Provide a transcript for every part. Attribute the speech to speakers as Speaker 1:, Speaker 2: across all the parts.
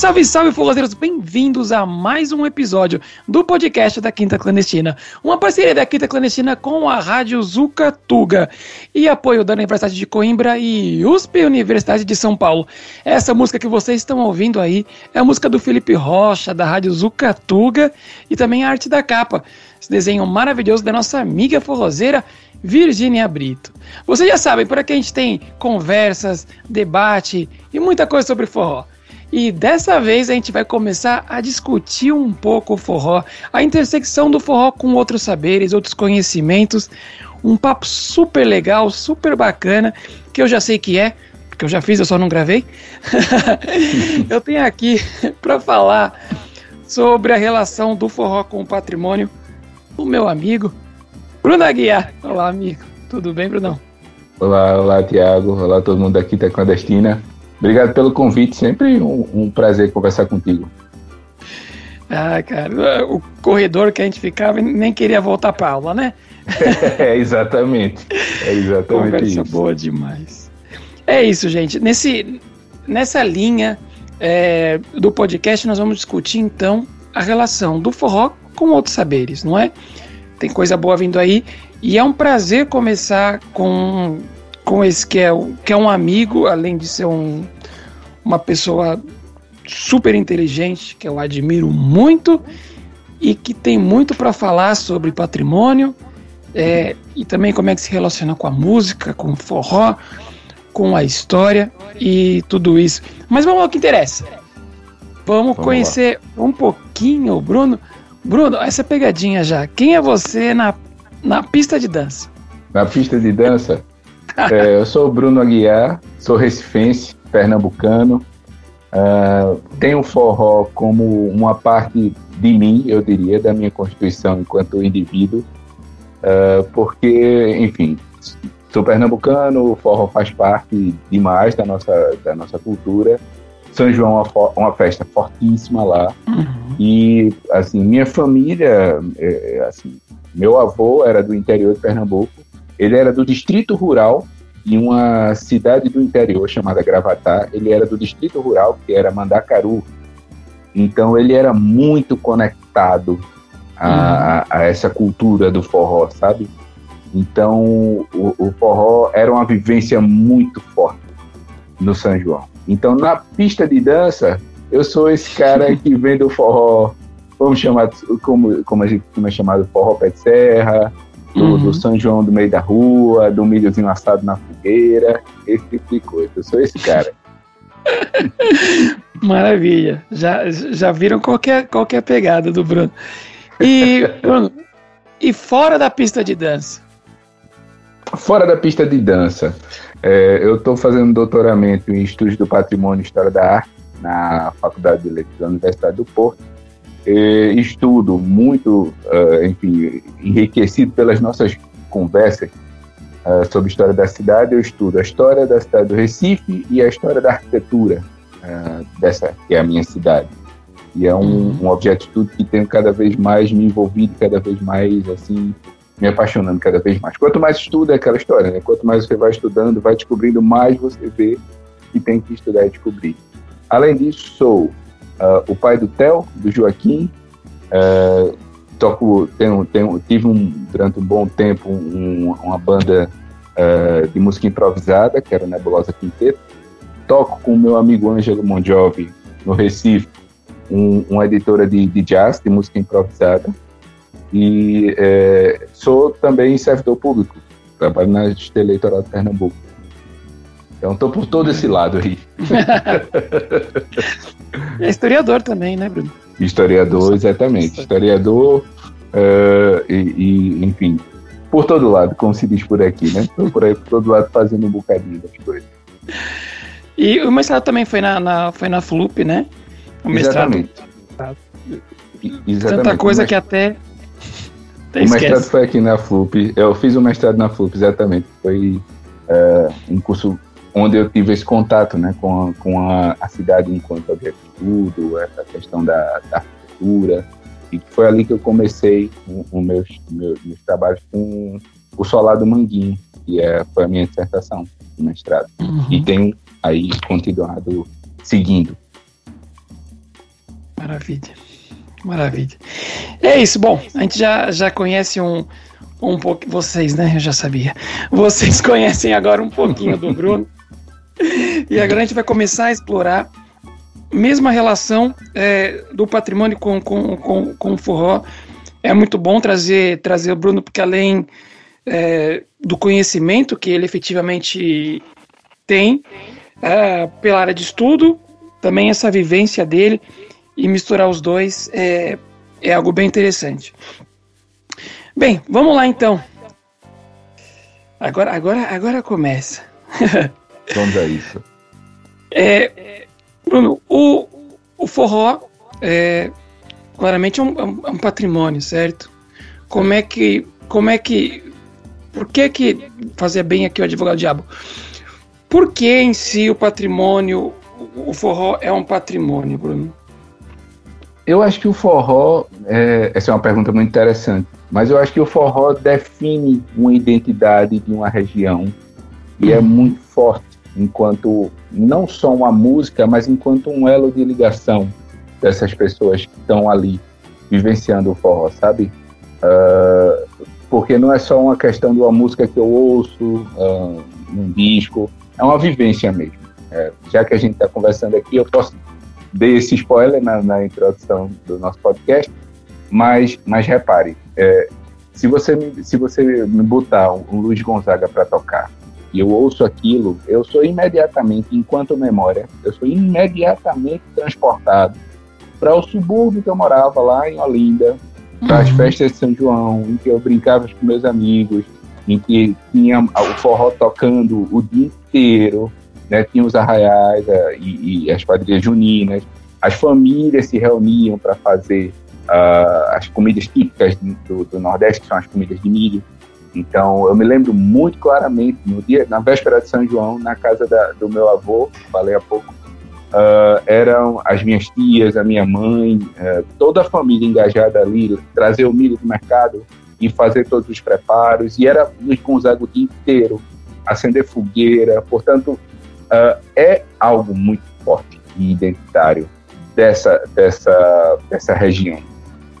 Speaker 1: Salve, salve, forrozeiros! Bem-vindos a mais um episódio do podcast da Quinta Clandestina. Uma parceria da Quinta Clandestina com a Rádio Zucatuga e apoio da Universidade de Coimbra e USP Universidade de São Paulo. Essa música que vocês estão ouvindo aí é a música do Felipe Rocha, da Rádio Zucatuga e também a arte da capa. Esse desenho maravilhoso da nossa amiga forrozeira Virgínia Brito. Vocês já sabem, por aqui a gente tem conversas, debate e muita coisa sobre forró. E dessa vez a gente vai começar a discutir um pouco o forró, a intersecção do forró com outros saberes, outros conhecimentos. Um papo super legal, super bacana, que eu já sei que é, porque eu já fiz, eu só não gravei. eu tenho aqui para falar sobre a relação do forró com o patrimônio o meu amigo Bruno Aguiar. Olá, amigo. Tudo bem, Brunão?
Speaker 2: Olá, olá, Tiago. Olá, todo mundo aqui da Clandestina. Obrigado pelo convite, sempre um, um prazer conversar contigo.
Speaker 1: Ah, cara, o corredor que a gente ficava nem queria voltar para aula, né?
Speaker 2: é, exatamente. É exatamente
Speaker 1: Conversa isso. boa demais. É isso, gente. Nesse, nessa linha é, do podcast, nós vamos discutir então a relação do forró com outros saberes, não é? Tem coisa boa vindo aí. E é um prazer começar com com esse que é, que é um amigo, além de ser um, uma pessoa super inteligente, que eu admiro muito e que tem muito para falar sobre patrimônio é, e também como é que se relaciona com a música, com o forró, com a história e tudo isso. Mas vamos ao que interessa. Vamos, vamos conhecer lá. um pouquinho, Bruno. Bruno, essa pegadinha já. Quem é você na, na pista de dança?
Speaker 2: Na pista de dança? É, eu sou o Bruno Aguiar, sou recifense, pernambucano. Uh, tenho o forró como uma parte de mim, eu diria, da minha constituição enquanto indivíduo, uh, porque, enfim, sou pernambucano, o forró faz parte demais da nossa, da nossa cultura. São João é uma, uma festa fortíssima lá. Uhum. E, assim, minha família, é, é assim, meu avô era do interior de Pernambuco, ele era do distrito rural de uma cidade do interior chamada Gravatá. Ele era do distrito rural, que era Mandacaru. Então ele era muito conectado a, a essa cultura do forró, sabe? Então o, o, forró era uma vivência muito forte no São João. Então na pista de dança, eu sou esse cara que vem do forró, vamos chamar como, como a gente é chamado forró pé de serra, do, uhum. do, São João do meio da rua, do milhozinho assado na fogueira, esse tipo de coisa. Eu sou esse cara.
Speaker 1: Maravilha. Já, já viram qualquer, qualquer pegada do Bruno. E, Bruno, e fora da pista de dança?
Speaker 2: Fora da pista de dança, é, eu estou fazendo doutoramento em Estudos do Patrimônio e História da Arte na Faculdade de Letras da Universidade do Porto eh, estudo muito, uh, enfim, enriquecido pelas nossas conversas uh, sobre história da cidade, eu estudo a história da cidade do Recife e a história da arquitetura dessa que é a minha cidade. E é um, uhum. um objeto de estudo que tenho cada vez mais me envolvido, cada vez mais, assim, me apaixonando cada vez mais. Quanto mais estuda é aquela história, né? Quanto mais você vai estudando, vai descobrindo, mais você vê que tem que estudar e descobrir. Além disso, sou uh, o pai do Theo, do Joaquim. Uh, toco, tenho, tenho, tive um, durante um bom tempo um, uma banda uh, de música improvisada, que era Nebulosa Quinteto. Toco com o meu amigo Ângelo Mondjovi, no Recife, um, uma editora de, de jazz, de música improvisada. E é, sou também servidor público, trabalho na Justiça Eleitoral de Pernambuco. Então estou por todo esse lado aí.
Speaker 1: é historiador também, né, Bruno?
Speaker 2: Historiador, exatamente. Historiador uh, e, e, enfim, por todo lado, como se diz por aqui, né? Estou por aí por todo lado fazendo um bocadinho das coisas.
Speaker 1: E o mestrado também foi na, na foi na FLUP, né?
Speaker 2: O mestrado. Exatamente.
Speaker 1: Exatamente. Tanta coisa que até.
Speaker 2: até o esquece. mestrado foi aqui na FLUP. Eu fiz o mestrado na FLUP, exatamente. Foi uh, um curso onde eu tive esse contato né, com, a, com a, a cidade enquanto estudo, essa questão da, da arquitetura, e foi ali que eu comecei os meus, meus, meus, trabalhos com o Solar do Manguinho, que é, foi a minha dissertação de mestrado. Uhum. E tenho aí continuado seguindo.
Speaker 1: Maravilha. Maravilha. É isso, bom, a gente já, já conhece um, um pouco. Vocês, né? Eu já sabia. Vocês conhecem agora um pouquinho do Bruno. e agora a gente vai começar a explorar mesma relação é, do patrimônio com, com, com, com o forró. É muito bom trazer, trazer o Bruno, porque além é, do conhecimento que ele efetivamente tem é, pela área de estudo, também essa vivência dele e misturar os dois é, é algo bem interessante. Bem, vamos lá então. Agora, agora, agora começa.
Speaker 2: Vamos a isso.
Speaker 1: É, Bruno, o, o forró é, claramente é um, é um, patrimônio, certo? Como é que, como é que, por que que fazia bem aqui o advogado diabo? Por que em si o patrimônio, o forró é um patrimônio, Bruno?
Speaker 2: Eu acho que o forró, é, essa é uma pergunta muito interessante, mas eu acho que o forró define uma identidade de uma região e é uhum. muito forte enquanto não só uma música, mas enquanto um elo de ligação dessas pessoas que estão ali vivenciando o forró, sabe? Uh, porque não é só uma questão de uma música que eu ouço, uh, um disco, é uma vivência mesmo. É, já que a gente está conversando aqui, eu posso dar esse spoiler na, na, introdução do nosso podcast, mas, mas repare, é, se, você se você me botar um Luiz Gonzaga para tocar, e eu ouço aquilo, eu sou imediatamente, enquanto memória, eu sou imediatamente transportado para o subúrbio que eu morava lá em Olinda, para as uhum. festas de São João, em que eu brincava com meus amigos, em que tinha o forró tocando o dia inteiro, né? tinha os arraiais a, e, e, as quadrilhas juninas, as famílias se reuniam para fazer uh, as comidas típicas do, do Nordeste, que são as comidas de milho, então, eu me lembro muito claramente, no dia, na véspera de São João, na casa da, do meu avô, falei há pouco, uh, eram as minhas tias, a minha mãe, uh, toda a família engajada ali, trazer o milho do mercado e fazer todos os preparos, e era Luiz Gonzaga o dia inteiro, acender fogueira, portanto, uh, é algo muito forte e identitário dessa, dessa, dessa região.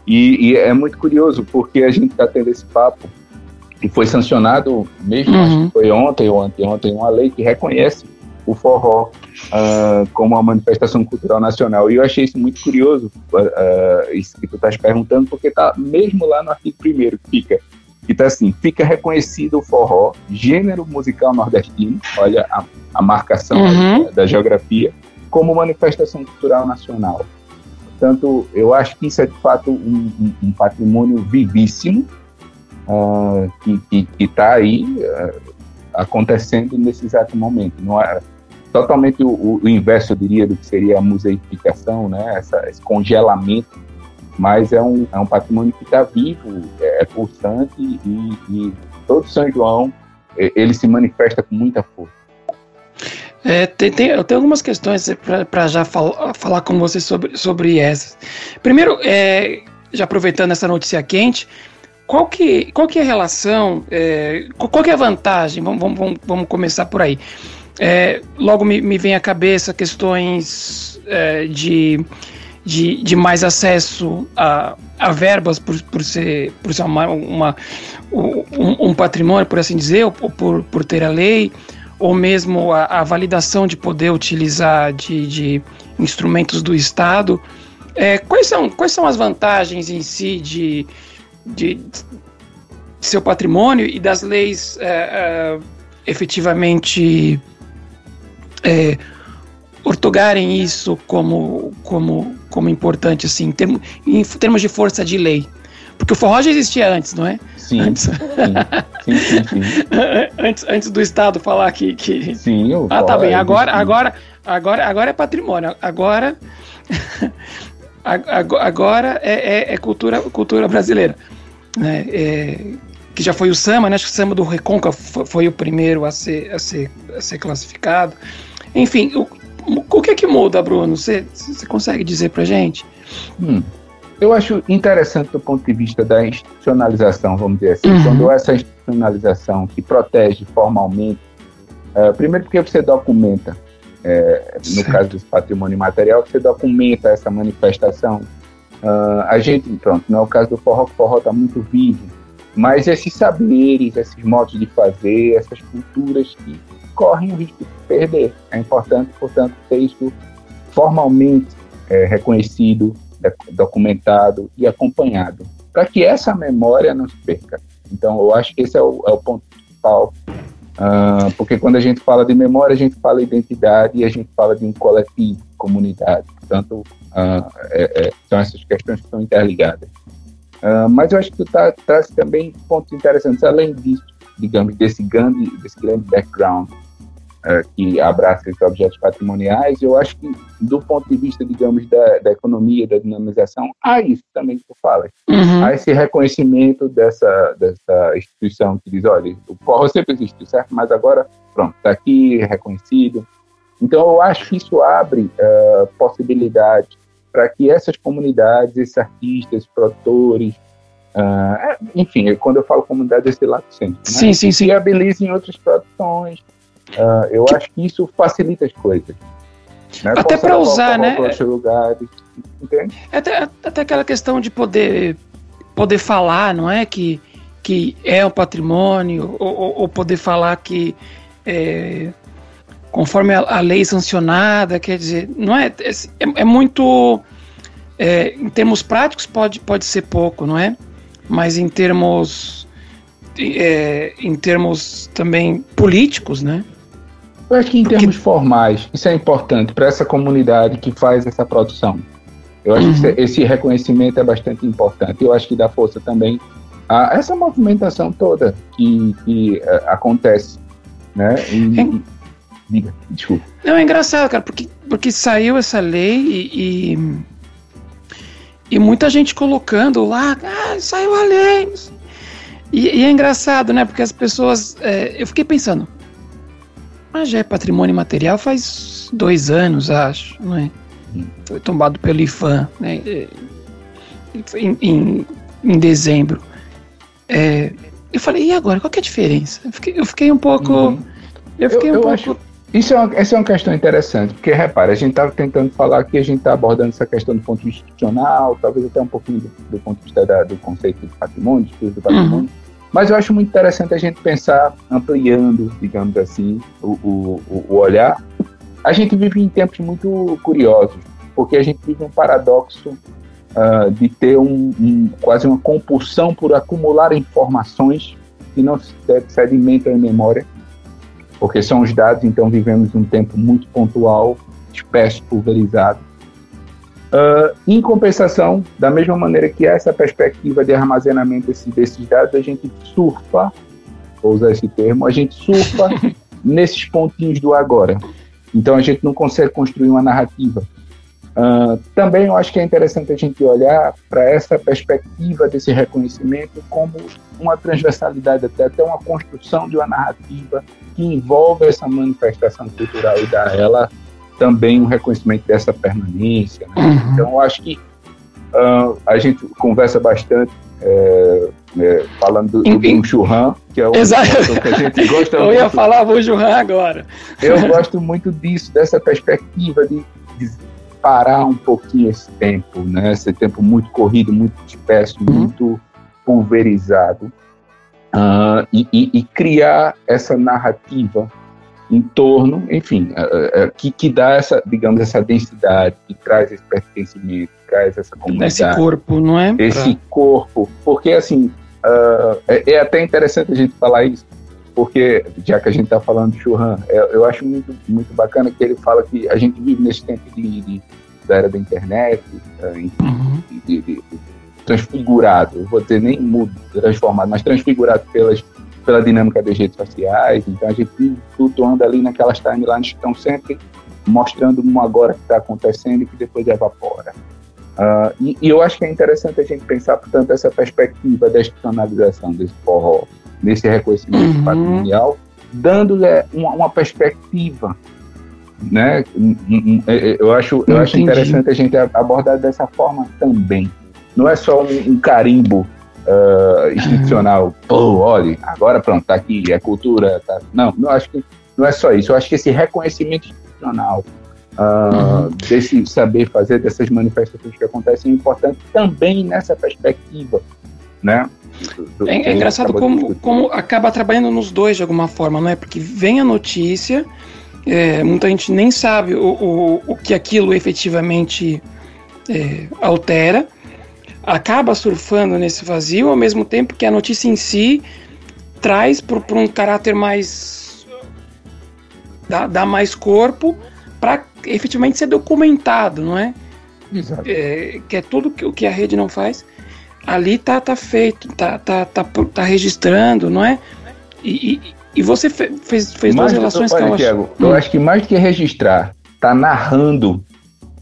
Speaker 2: E, e é muito curioso, porque a gente está tendo esse papo e foi sancionado, mesmo uhum. acho que foi ontem ou anteontem, uma lei que reconhece o forró uh, como uma manifestação cultural nacional. E eu achei isso muito curioso, uh, isso que tu estás perguntando, porque está mesmo lá no artigo 1 que fica, que está assim, fica reconhecido o forró, gênero musical nordestino, olha a, a marcação uhum. da, da geografia, como manifestação cultural nacional. Portanto, eu acho que isso é de fato um, um, um patrimônio vivíssimo, uh, que está aí uh, acontecendo nesse exato momento. Não é totalmente o, o, inverso, eu diria, do que seria a museificação, né? Essa, esse congelamento, mas é um, é um patrimônio que está vivo, é, é pulsante e, e todo São João ele se manifesta com muita força.
Speaker 1: É, tem, tem, eu tenho algumas questões para já fal, falar com você sobre, sobre essas. Primeiro, é, já aproveitando essa notícia quente, qual que, qual que é a relação, é, qual que é a vantagem? Vamos, vamos, vamos começar por aí. É, logo me, me vem à cabeça questões é, de, de, de, mais acesso a, a verbas por, por ser, por ser uma, uma um, um, patrimônio, por assim dizer, ou por, por ter a lei, ou mesmo a, a validação de poder utilizar de, de instrumentos do Estado. É, quais, são, quais são as vantagens em si de, de, de seu patrimônio e das leis é, é, efetivamente é, ortogarem isso como, como, como importante, assim, em termos, em termos de força de lei. Porque o forró já existia antes, não é?
Speaker 2: Sim.
Speaker 1: Antes,
Speaker 2: sim, sim, sim,
Speaker 1: antes, antes do Estado falar que. que...
Speaker 2: Sim, o
Speaker 1: Ah, tá bem. Agora, agora, agora, agora é patrimônio. Agora. agora é, é, é, cultura, cultura brasileira. Né? É, que já foi o samba, né? acho que o samba do Reconca foi, o primeiro a ser, a ser, a ser classificado. Enfim, o, o que é que muda, Bruno? Você, consegue dizer pra gente?
Speaker 2: Hum, eu acho interessante do ponto de vista da institucionalização, vamos dizer assim, uhum. quando essa institucionalização que protege formalmente, uh, primeiro porque você documenta é, no caso desse patrimônio material, você documenta essa manifestação. Uh, a gente, pronto, não é o caso do forró, o forró está muito vivo, mas esses saberes, esses modos de fazer, essas culturas que correm o risco de perder. É importante, portanto, ter isso formalmente é, reconhecido, documentado e acompanhado, para que essa memória não se perca. Então, eu acho que esse é o, é o ponto principal, uh, porque quando a gente fala de memória, a gente fala de identidade e a gente fala de um coletivo, comunidade. Portanto, uh, é, é, são essas questões que estão interligadas. Uh, mas eu acho que tu tá, traz também pontos interessantes, além disso, digamos, desse grande, desse grande background uh, que abraça esses objetos patrimoniais, eu acho que, do ponto de vista, digamos, da, da economia, da dinamização, há isso também que tu falas. Uhum. Há esse reconhecimento dessa, dessa instituição que diz, olha, o forró sempre existiu, certo? Mas agora, pronto, está aqui, reconhecido. Então, eu acho que isso abre uh, possibilidades para que essas comunidades, esses artistas, produtores, uh, enfim, quando eu falo comunidade, esse lado sempre, né?
Speaker 1: sim, sim, sim.
Speaker 2: viabilizem outras produções. Uh, eu que... acho que isso facilita as coisas.
Speaker 1: Né? Até para usar, né?
Speaker 2: Lugares?
Speaker 1: Até, até aquela questão de poder poder falar, não é que que é um patrimônio ou, ou poder falar que é, conforme a, a, lei sancionada, quer dizer, não é, é, é muito, é, em termos práticos pode, pode ser pouco, não é? Mas em termos, é, em termos também políticos, né?
Speaker 2: Eu acho que em Porque... termos formais, isso é importante para essa comunidade que faz essa produção. Eu acho uhum. que esse reconhecimento é bastante importante. Eu acho que dá força também a essa movimentação toda que, que uh, acontece, né? E, é Diga, desculpa.
Speaker 1: Não, é engraçado, cara, porque, porque saiu essa lei e, e, e muita gente colocando lá, ah, saiu a lei. E, e é engraçado, né? Porque as pessoas. É, eu fiquei pensando, mas já é patrimônio material faz dois anos, acho, não é? Foi tombado pelo IFAM, né? Em, em, em dezembro. É, eu falei, e agora? Qual que é a diferença? Eu fiquei, eu fiquei um pouco. Uhum. Eu fiquei eu, um eu pouco. Acho
Speaker 2: isso é uma, essa é uma questão interessante, porque repara, a gente estava tentando falar que a gente está abordando essa questão do ponto institucional, talvez até um pouquinho do, do ponto de vista da, do conceito de patrimônio, de estudo do patrimônio, uhum. mas eu acho muito interessante a gente pensar ampliando, digamos assim, o, o, o olhar. A gente vive em tempos muito curiosos, porque a gente vive um paradoxo uh, de ter um, um, quase uma compulsão por acumular informações que não se sedimentam em memória porque são os dados, então vivemos um tempo muito pontual, espécie pulverizado. Uh, em compensação, da mesma maneira que essa perspectiva de armazenamento desses, desses dados, a gente surfa, vou usar esse termo, a gente surfa nesses pontinhos do agora. Então a gente não consegue construir uma narrativa. Uh, também eu acho que é interessante a gente olhar para essa perspectiva desse reconhecimento como uma transversalidade, até, até uma construção de uma narrativa que envolve essa manifestação cultural e dá a ela também um reconhecimento dessa permanência. Né? Uhum. Então, eu acho que uh, a gente conversa bastante é, é, falando do, do Churran, que é o
Speaker 1: Exato. que a gente gosta Eu ia falar do Churran agora.
Speaker 2: Eu gosto muito disso, dessa perspectiva de, de, parar um pouquinho esse tempo, né? esse tempo muito corrido, muito disperso, uhum. muito pulverizado, uh, e, e, e, criar essa narrativa em torno, enfim, uh, uh, que, que dá essa, digamos, essa densidade, que traz esse pertencimento, que traz essa comunidade.
Speaker 1: Esse corpo, não é?
Speaker 2: Esse corpo, porque assim, é, é, até interessante a gente falar isso, porque já que a gente está falando de Churran, eu, eu, acho muito, muito bacana que ele fala que a gente vive nesse tempo de, de da era da internet, enfim, uhum. de, de, transfigurado, vou dizer nem mudo, transformado, mas transfigurado pelas, pela dinâmica das redes sociais. Então a gente vive flutuando ali naquelas timelines que estão sempre mostrando um agora que está acontecendo e que depois evapora. Uh, e, e, eu acho que é interessante a gente pensar, portanto, essa perspectiva da institucionalização desse forró, nesse reconhecimento uhum. patrimonial, dando é, uma, uma, perspectiva, né? É, é, eu acho, eu acho interessante a gente abordar dessa forma também não é só um, um carimbo uh, institucional. Uhum. Pô, olha, agora pronto, tá aqui, é cultura. Tá... Não, não acho que não é só isso. Eu acho que esse reconhecimento tradicional uh, uhum. desse saber fazer, dessas manifestações que acontecem, é importante também nessa perspectiva, né?
Speaker 1: Do, é, é engraçado como, como acaba trabalhando nos dois de alguma forma, não é? Porque vem a notícia, é, muita gente nem sabe o, o, o que aquilo efetivamente é, altera, acaba surfando nesse vazio, ao mesmo tempo que a notícia em si traz para um caráter mais. dá, dá mais corpo para efetivamente ser documentado, não é? Exato. É, que é tudo que, o que a rede não faz. Ali tá, tá feito, tá, tá, tá, tá registrando, não é? E, e, e você fe, fez, fez duas relações
Speaker 2: que eu Thiago, acho. Eu hum. acho que mais do que registrar, tá narrando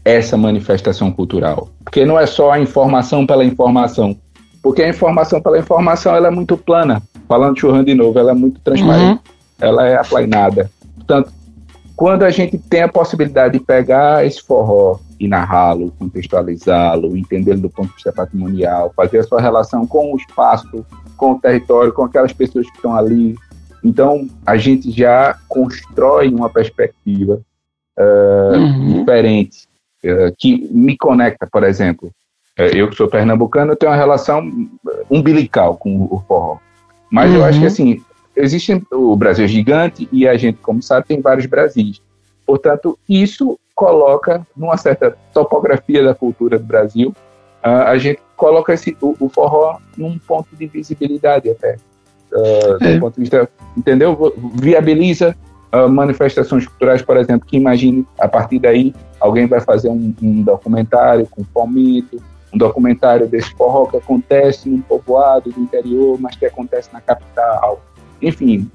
Speaker 2: essa manifestação cultural. Porque não é só a informação pela informação. Porque a informação pela informação ela é muito plana. Falando churrando de novo, ela é muito transparente. Uhum. Ela é aplainada. Portanto, quando a gente tem a possibilidade de pegar esse forró e narrá-lo, contextualizá-lo, entendê-lo do ponto de vista patrimonial, fazer a sua relação com o espaço, com o território, com aquelas pessoas que estão ali. Então, a gente já constrói uma perspectiva uh, uhum. diferente eh, que me conecta, por exemplo. Eh, eu que sou pernambucano, tenho uma relação umbilical com o forró. Mas uhum. eu acho que uhum. assim, existe o Brasil é gigante e a gente, como sabe, tem vários Brasis. Portanto, isso coloca numa certa topografia da cultura do Brasil, a gente coloca esse, o, o, forró num ponto de visibilidade até. Uh, é. Do ponto de vista, entendeu? Viabiliza uh, manifestações culturais, por exemplo, que imagine a partir daí alguém vai fazer um, um documentário com palmito, um documentário desse forró que acontece num povoado do interior, mas que acontece na capital. Enfim,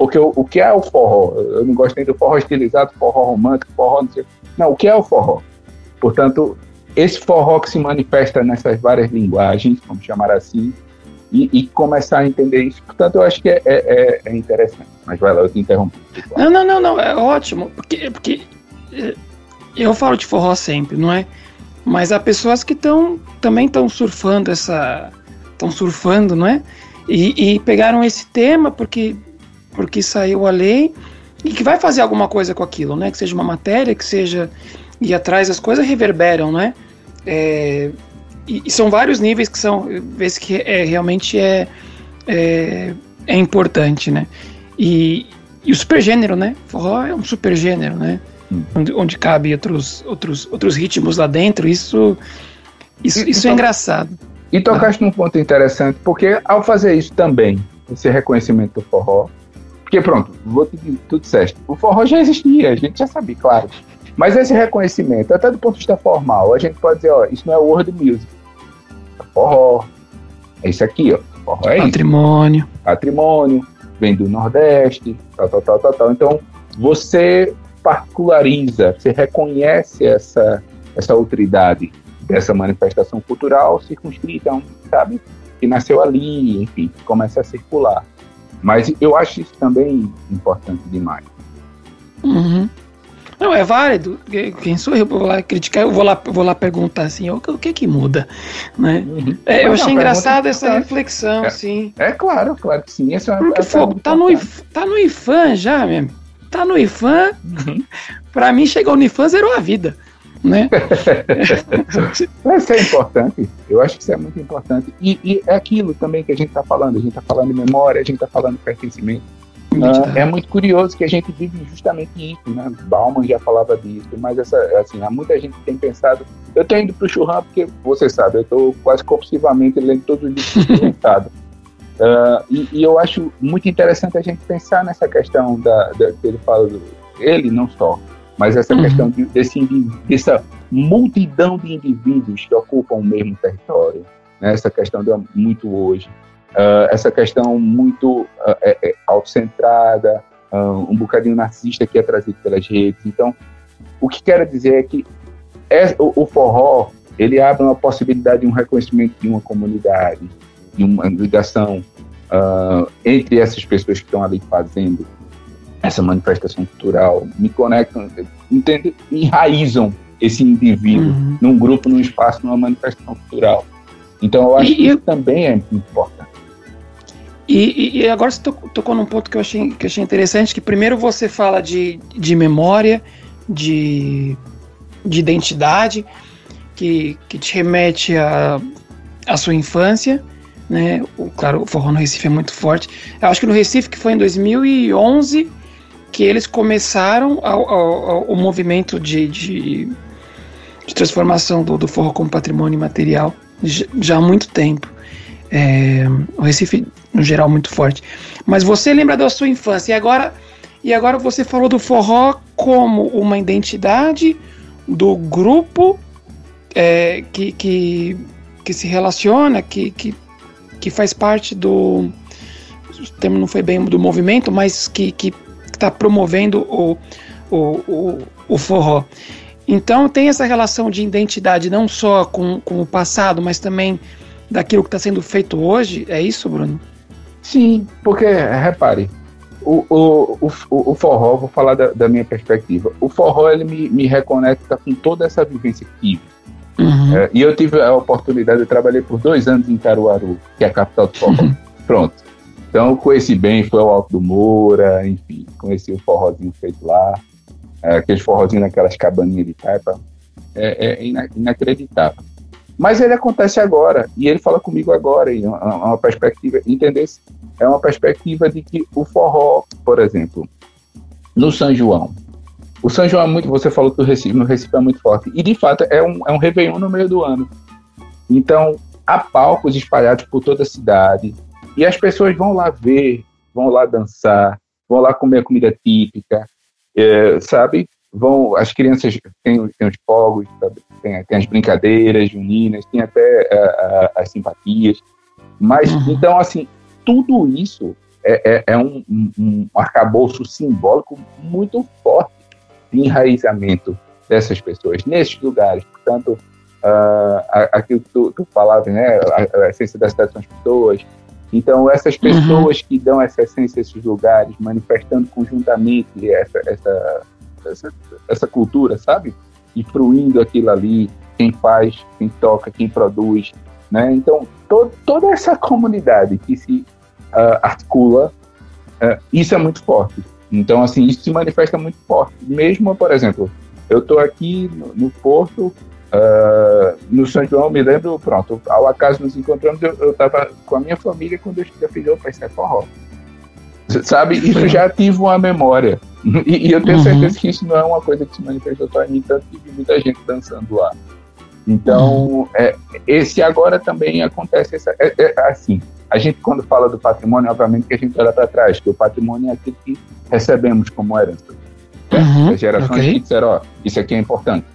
Speaker 2: porque o, o que é o forró? Eu não gosto nem do forró estilizado, forró romântico, forró não sei. Não, o que é o forró? Portanto, esse forró que se manifesta nessas várias linguagens, vamos chamar assim, e, e, começar a entender isso. Portanto, eu acho que é, é, é interessante. Mas vai lá, eu te interrompi.
Speaker 1: Não, não, não, não, é ótimo. Porque, porque é, eu falo de forró sempre, não é? Mas há pessoas que estão também estão surfando essa. estão surfando, não é? E, e, pegaram esse tema porque, porque saiu a lei e que vai fazer alguma coisa com aquilo, né? Que seja uma matéria, que seja. E atrás as coisas reverberam, né? É, e, e, são vários níveis que são. Esse que é, realmente é, é, é importante, né? E, e o supergênero, né? Forró é um supergênero, né? Hum. Onde, onde cabe outros, outros, outros ritmos lá dentro, isso, isso, isso é engraçado.
Speaker 2: E tocaste ah. num ponto interessante, porque ao fazer isso também, esse reconhecimento do forró, porque pronto, vou te dizer, tu disseste, o forró já existia, a gente já sabia, claro. Mas esse reconhecimento, até do ponto de vista formal, a gente pode dizer, ó, isso não é world music. É forró. É isso aqui, ó. Forró
Speaker 1: é Patrimônio.
Speaker 2: Isso. Patrimônio. Vem do Nordeste, tal, tal, tal, tal, tal. Então, você particulariza, você reconhece essa, essa autoridade dessa manifestação cultural circunscrita, sabe, que nasceu ali, enfim, começa a circular. Mas eu acho isso também importante demais.
Speaker 1: Uhum. Não, é válido. Quem sou eu? Vou lá criticar, eu vou lá, vou lá perguntar assim, o, que que muda? Né? Uhum. É, eu achei engraçado essa reflexão,
Speaker 2: é,
Speaker 1: sim.
Speaker 2: É claro, claro que sim. Essa é
Speaker 1: Porque, fogo, tá, no, tá no IFAM já, mesmo. Tá no IFAM. Uhum. pra mim, chegou no IFAM, zerou a vida. Né?
Speaker 2: isso é importante. Eu acho que isso é muito importante. E, e é aquilo também que a gente está falando. A gente está falando de memória, a gente está falando de pertencimento. Uh, é muito curioso que a gente vive justamente isso, né? Bauman já falava disso, mas essa, assim, há muita gente que tem pensado. Eu estou indo para o churrasco porque, você sabe, eu estou quase compulsivamente lendo todos os livros uh, e, e, eu acho muito interessante a gente pensar nessa questão da, da que ele fala, do, ele não só, mas essa uhum. questão de, desse, dessa multidão de indivíduos que ocupam o mesmo território, né? essa questão de muito hoje. Uh, essa questão muito uh, é, é, autocentrada, uh, um bocadinho narcisista que é trazido pelas redes. Então, o que quero dizer é que é, o, o, forró ele abre uma possibilidade de um reconhecimento de uma comunidade, de uma ligação entre essas pessoas que estão ali fazendo essa manifestação cultural, me conectam, entende? enraizam esse indivíduo uhum. num grupo, num espaço, numa manifestação cultural. Então, eu acho e, que isso também é importante.
Speaker 1: E, e, agora você tocou, tocou num ponto que eu, achei, que eu achei interessante, que primeiro você fala de, de memória, de, de identidade, que, que te remete à a, a sua infância, né? O, claro, o forró no Recife é muito forte. Eu acho que no Recife, que foi em 2011, que eles começaram o movimento de, de, de transformação do, do, forró como patrimônio material já, já há muito tempo. É, o Recife, no geral, muito forte. Mas você lembra da sua infância e agora, e agora você falou do forró como uma identidade do grupo é, que, que, que se relaciona, que, que, que faz parte do. O termo não foi bem do movimento, mas que, que está promovendo o, o, o, o forró. Então tem essa relação de identidade não só com, com o passado, mas também daquilo que está sendo feito hoje. É isso, Bruno?
Speaker 2: Sim, porque, repare, o, o, o, o forró, vou falar da, da, minha perspectiva, o forró ele me, me reconecta com toda essa vivência que tive. Uhum. É, e eu tive a oportunidade, eu trabalhei por dois anos em Caruaru, que é a capital do forró. Pronto. Então, conheci bem, foi ao Alto do Moura, enfim, conheci o forrozinho feito lá, é, aqueles forrozinhos naquelas cabaninhas de taipa. É, é inacreditável. Mas ele acontece agora, e ele fala comigo agora, e é uma, uma perspectiva, entender? É uma perspectiva de que o forró, por exemplo, no São João, o São João é muito, você falou que o Recife, no Recife é muito forte, e de fato é um, é um Réveillon no meio do ano. Então, há palcos espalhados por toda a cidade, e as pessoas vão lá ver, vão lá dançar, vão lá comer a comida típica, é, sabe? Vão, as crianças têm, têm os fogos, tem, tem, as brincadeiras juninas, tem até a, a, as simpatias. Mas, uhum. então, assim, tudo isso é, é, é um, um, um arcabouço simbólico muito forte de enraizamento dessas pessoas nesses lugares. Portanto, uh, aquilo que tu, tu falava, né, a, a essência da cidade são as pessoas, então, essas uhum. pessoas uhum. que dão essa essência a esses lugares, manifestando conjuntamente essa, essa, essa, essa cultura, sabe? E fruindo aquilo ali, quem faz, quem toca, quem produz, né? Então, to toda essa comunidade que se uh, articula, uh, isso é muito forte. Então, assim, isso se manifesta muito forte. Mesmo, por exemplo, eu estou aqui no, no Porto, Uh, no São João, me lembro, pronto, ao acaso nos encontramos, eu estava com a minha família quando eu já fiz, opa, isso é forró. Sabe, isso já ativa uma memória. E, e eu tenho uhum. certeza que isso não é uma coisa que se manifestou só em mim, tanto que vi muita gente dançando lá. Então, uhum. é, esse agora também acontece essa, é, é, assim. A gente, quando fala do patrimônio, obviamente que a gente olha para trás, que o patrimônio é aquilo que recebemos como herança. Uhum. As gerações okay. que disseram, ó, isso aqui é importante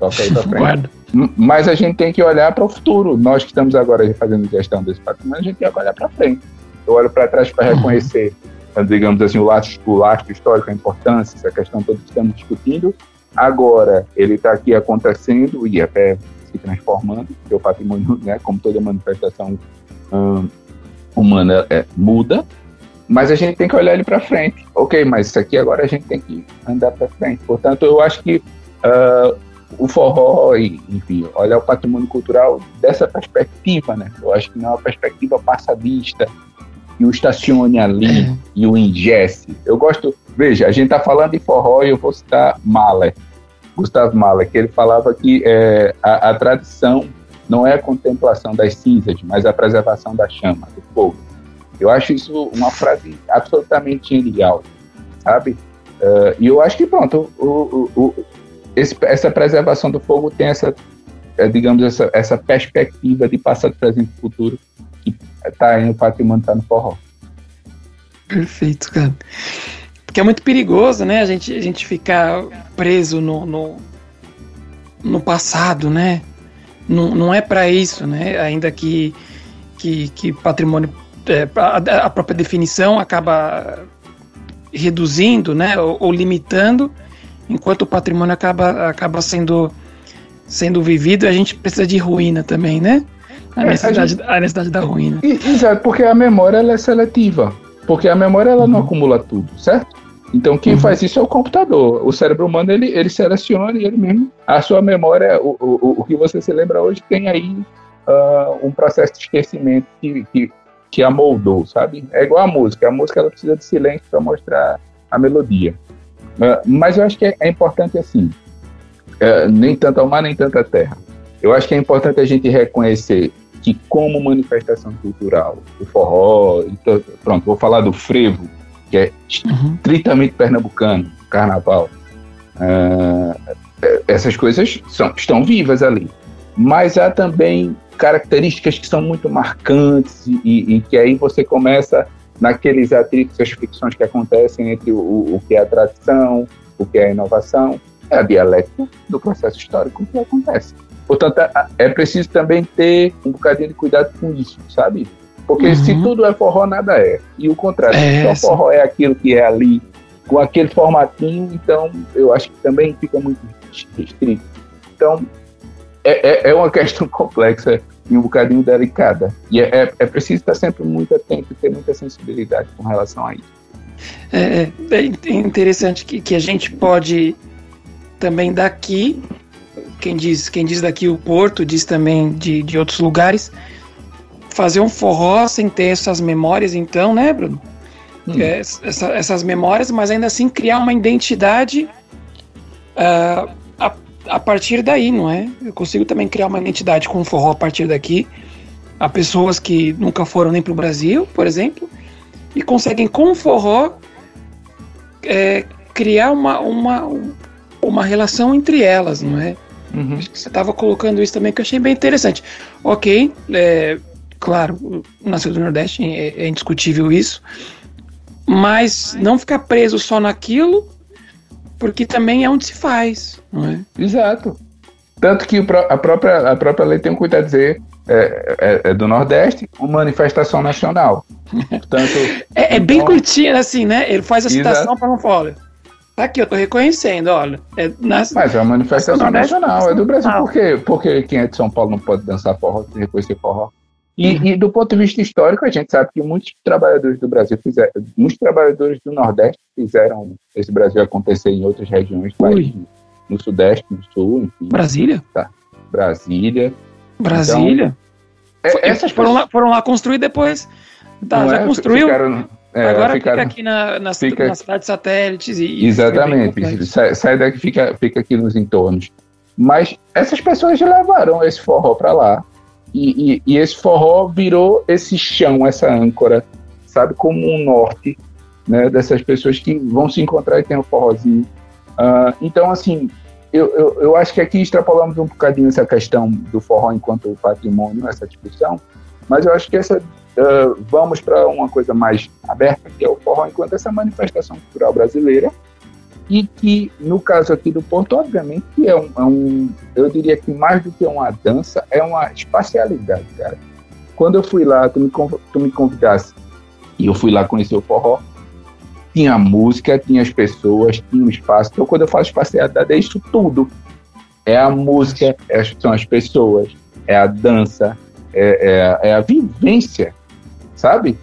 Speaker 2: Toca aí pra frente. Mas a gente tem que olhar para o futuro. Nós que estamos agora fazendo gestão desse patrimônio, a gente tem que olhar para frente. Eu olho para trás para reconhecer, uhum. digamos assim, o lastro, o lastro histórico, a importância, essa questão toda que estamos discutindo. Agora, ele está aqui acontecendo e até se transformando, porque o patrimônio, né, como toda manifestação hum, humana, é, muda, mas a gente tem que olhar ele para frente. Ok, mas isso aqui agora a gente tem que andar para frente. Portanto, eu acho que uh, o forró, e, enfim, olhar o patrimônio cultural dessa perspectiva, né? Eu acho que não é uma perspectiva passadista, e o estacione ali é. e o ingesse. Eu gosto, veja, a gente está falando de forró e eu vou citar Mahler, Gustavo Mahler, que ele falava que é, a, a tradição não é a contemplação das cinzas, mas a preservação da chama, do fogo. Eu acho isso uma frase absolutamente genial, sabe? Uh, e eu acho que, pronto, o, o, esse, essa preservação do fogo tem essa, é, digamos, essa, essa perspectiva de passado, presente e futuro que está aí no patrimônio, está no forró.
Speaker 1: Perfeito, cara. Porque é muito perigoso, né? A gente, a gente ficar preso no, no, no passado, né? Não, não é para isso, né? Ainda que, que, que patrimônio, é, a, a, própria definição acaba reduzindo, né? Ou, ou limitando enquanto o patrimônio acaba, acaba sendo, sendo vivido, a gente precisa de ruína também, né? A, é, necessidade, a, gente, a necessidade da ruína.
Speaker 2: Exato, porque a memória ela é seletiva. Porque a memória ela uhum. não acumula tudo, certo? Então quem uhum. faz isso é o computador. O cérebro humano ele, ele seleciona e ele mesmo. A sua memória, o, o, o que você se lembra hoje, tem aí uh, um processo de esquecimento que, que, que amoldou, sabe? É igual a música. A música ela precisa de silêncio para mostrar a melodia. Uh, mas eu acho que é, é importante assim, uh, nem tanto ao mar, nem tanto à terra. Eu acho que é importante a gente reconhecer que como manifestação cultural, o forró, então, pronto, vou falar do frevo, que é uhum. estritamente pernambucano, carnaval. Uh, essas coisas são, estão vivas ali. Mas há também características que são muito marcantes e, e, e que aí você começa naqueles atritos, as fricções que acontecem entre o, o que é a tradição, o que é a inovação, é a dialética do processo histórico que acontece. Portanto, é, preciso também ter um bocadinho de cuidado com isso, sabe? Porque uhum. se tudo é forró, nada é. E o contrário, é, se só forró é aquilo que é ali, com aquele formatinho, então eu acho que também fica muito restrito. Então, é, é, é uma questão complexa e um bocadinho delicada. E é, é, é preciso estar sempre muito atento e ter muita sensibilidade com relação a isso.
Speaker 1: É, é, é interessante que, que a gente pode também daqui, quem diz, quem diz daqui o Porto, diz também de, de outros lugares, fazer um forró sem ter essas memórias, então, né, Bruno? Hum. É, essa, essas memórias, mas ainda assim criar uma identidade uh, a partir daí, não é? Eu consigo também criar uma identidade com o forró a partir daqui. Há pessoas que nunca foram nem para o Brasil, por exemplo, e conseguem com o forró é, criar uma, uma, uma relação entre elas, não é? Uhum. Você estava colocando isso também que eu achei bem interessante. Ok, é, claro, o Nascido do Nordeste é, é indiscutível isso, mas não ficar preso só naquilo porque também é onde se faz, não é?
Speaker 2: Exato. Tanto que a própria, a própria lei tem um cuidado de dizer é, é, é, do Nordeste, uma manifestação nacional.
Speaker 1: Portanto, é, é então, bem curtinha, assim, né? Ele faz a citação para não falar. Tá aqui, eu tô reconhecendo, olha.
Speaker 2: É nas, Mas é uma manifestação nacional, é do Brasil. Por quê? Porque quem é de São Paulo não pode dançar forró, reconhecer forró. E, uhum. e, do ponto de vista histórico, a gente sabe que muitos trabalhadores do Brasil fizeram, muitos trabalhadores do Nordeste fizeram esse Brasil acontecer em outras regiões do país, no Sudeste, no Sul, enfim.
Speaker 1: Brasília?
Speaker 2: Tá. Brasília.
Speaker 1: Brasília. Então, é, essas foram lá, foram lá construir depois. Tá, já é, construiu. Ficaram, é, Agora ficaram, fica aqui na, nas, fica, nas cidades satélites e.
Speaker 2: Exatamente. Sai, sai daqui fica, fica aqui nos entornos. Mas essas pessoas levaram esse forró para lá e, e, e, esse forró virou esse chão, essa âncora, sabe, como um norte, né, dessas pessoas que vão se encontrar e tem um forrozinho. Uh, então, assim, eu, eu, eu, acho que aqui extrapolamos um bocadinho essa questão do forró enquanto patrimônio, essa discussão, mas eu acho que essa uh, vamos para uma coisa mais aberta, que é o forró enquanto essa manifestação cultural brasileira, e que, no caso aqui do Porto, obviamente, é um, é um, eu diria que mais do que uma dança, é uma espacialidade, cara. Quando eu fui lá, tu me, tu me convidasse, e eu fui lá conhecer o forró, tinha música, tinha as pessoas, tinha o espaço. Então, quando eu falo espacialidade, é isso tudo. É a música, é, são as pessoas, é a dança, é, é, é a vivência, sabe?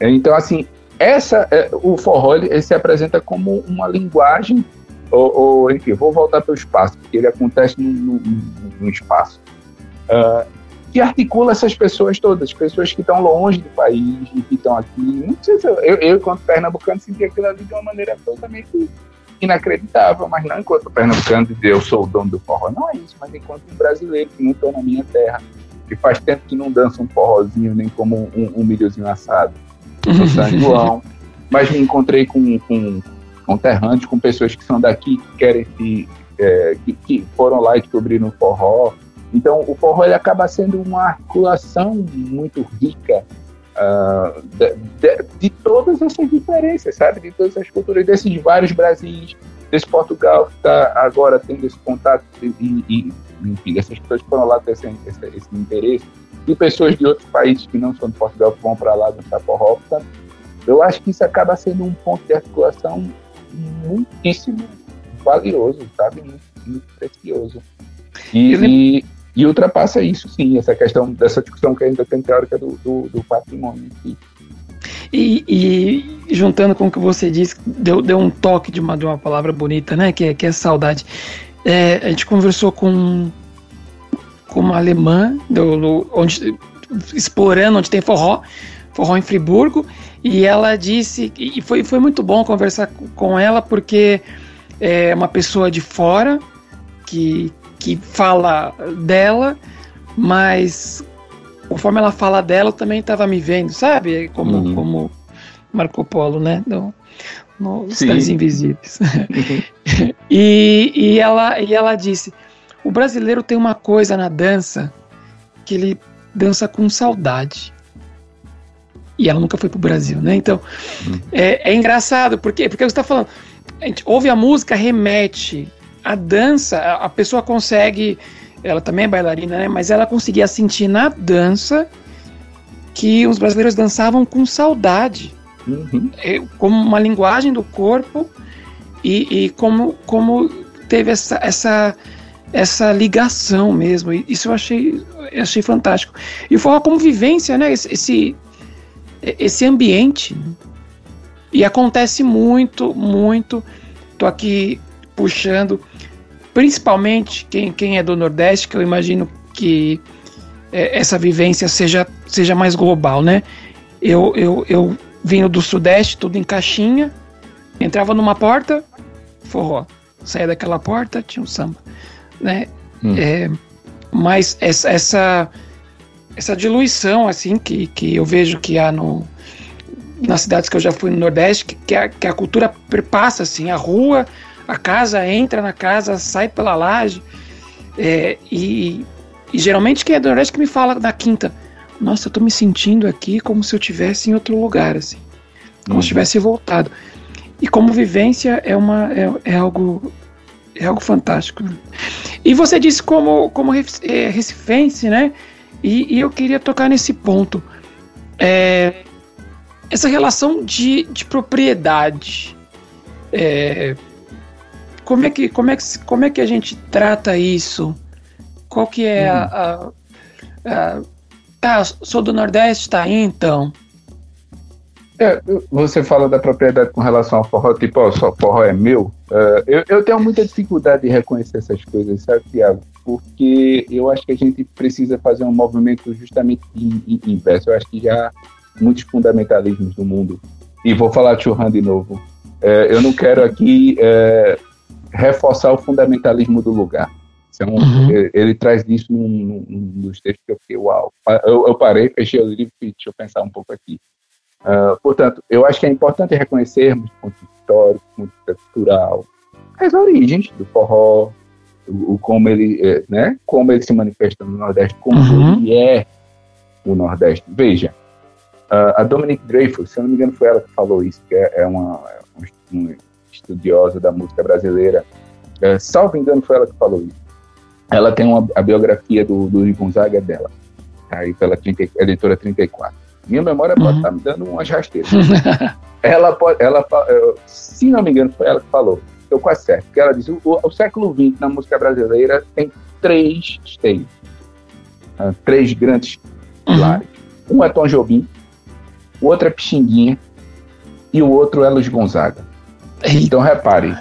Speaker 2: Então, assim, essa é, o forró ele, ele, se apresenta como uma linguagem ou, ou enfim vou voltar para o espaço porque ele acontece no, no, no espaço. Uh, que articula essas pessoas todas pessoas que estão longe do país e que estão aqui. Não sei se eu, eu, eu enquanto pernambucano senti aquilo ali de uma maneira absolutamente inacreditável mas não enquanto pernambucano dizer eu sou o dono do forró. Não é isso mas enquanto um brasileiro que não estou na minha terra que faz tempo que não dança um forrozinho nem como um, um milhozinho assado São João, mas me encontrei com, com, com terrantes, com pessoas que são daqui, que querem se, é, que, que, foram lá e descobriram o forró. Então, o forró ele acaba sendo uma articulação muito rica uh, de, de, de, todas essas diferenças, sabe? De todas as culturas, desses vários Brasis, desse Portugal que está agora tendo esse contato e, e, enfim, dessas pessoas que foram lá ter esse, esse, esse interesse e pessoas de outros países que não são de Portugal que vão para lá dançar forró. Portanto, eu acho que isso acaba sendo um ponto de articulação muitíssimo valioso, sabe? Muito, muito precioso. E, e, e, ultrapassa isso, sim, essa questão dessa discussão que ainda tem teórica do, do, do patrimônio.
Speaker 1: E, e, juntando com o que você disse, deu, deu um toque de uma, de uma palavra bonita, né? Que é, que é saudade. É, a gente conversou com como alemã, do, do, onde, explorando onde tem forró, forró em Friburgo, e ela disse, e foi, foi muito bom conversar com ela, porque é uma pessoa de fora que, que fala dela, mas conforme ela fala dela, eu também estava me vendo, sabe? Como, uhum. como Marco Polo, né? No, nos Três Invisíveis. e, e, ela, e ela disse: o brasileiro tem uma coisa na dança que ele dança com saudade. E ela nunca foi pro Brasil, né? Então, uhum. é, é, engraçado, por quê? Porque você está falando, a gente ouve a música, remete. A dança, a, a pessoa consegue ela também é bailarina, né? Mas ela conseguia sentir na dança que os brasileiros dançavam com saudade, uhum. É, como uma linguagem do corpo e, e, como, como teve essa, essa, essa ligação mesmo. E isso eu achei, eu achei fantástico. E foi uma convivência, né? Esse, esse, esse ambiente. E acontece muito, muito. Tô aqui puxando principalmente quem, quem é do Nordeste, que eu imagino que é, essa vivência seja, seja mais global, né? Eu, eu, eu vinha do Sudeste, tudo em caixinha, entrava numa porta, forró. Saía daquela porta, tinha um samba, né? Hum. É, mas essa, essa, essa diluição, assim, que, que eu vejo que há no, nas cidades que eu já fui no Nordeste, que, que, a, que a cultura perpassa, assim, a rua a casa entra na casa, sai pela laje. É, e, e, geralmente quem é do Nordeste que me fala na quinta, nossa, eu tô me sentindo aqui como se eu tivesse em outro lugar, assim. Como uhum. se tivesse voltado. E como vivência é uma é, é algo é algo fantástico. E você disse como como é, recifense, né? E, e, eu queria tocar nesse ponto. É, essa relação de, de propriedade. É, como é que, como é que, como é que a gente trata isso? Qual que é hum. a, a, a, Ah, sou do Nordeste, tá aí então.
Speaker 2: É, você fala da propriedade com relação ao forró, tipo, ó, só forró é meu. Uh, eu, eu tenho muita dificuldade de reconhecer essas coisas, sabe, Tiago? Porque eu acho que a gente precisa fazer um movimento justamente inverso. Eu acho que já há muitos fundamentalismos no mundo. E vou falar de Churran de novo. É, eu não quero aqui é, reforçar o fundamentalismo do lugar. Um, uhum. ele, ele, traz isso num, num, dos textos que eu fiquei, uau. Eu, eu parei, fechei o livro e deixa eu pensar um pouco aqui. Uh, portanto, eu acho que é importante reconhecermos ponto histórico, ponto cultural, as origens do forró, o, o, como ele, é, né, como ele se manifesta no Nordeste, como uhum. ele é o Nordeste. Veja, uh, a Dominique Dreyfus, se eu não me engano, foi ela que falou isso, que é, é uma, é um, estudiosa da música brasileira. É, salvo engano, foi ela que falou isso. Ela tem uma, a biografia do, do Gonzaga dela, aí pela 30, editora 34. Minha memória uhum. pode estar me dando umas rasteiras. ela pode, ela, se não me engano, foi ela que falou. Estou quase certo. Porque ela diz: o, o, século XX na música brasileira tem três stages, uh, três grandes uhum. pilares. Uhum. Um é Tom Jobim, o outro é Pixinguinha e o outro é Luiz Gonzaga. Então repare,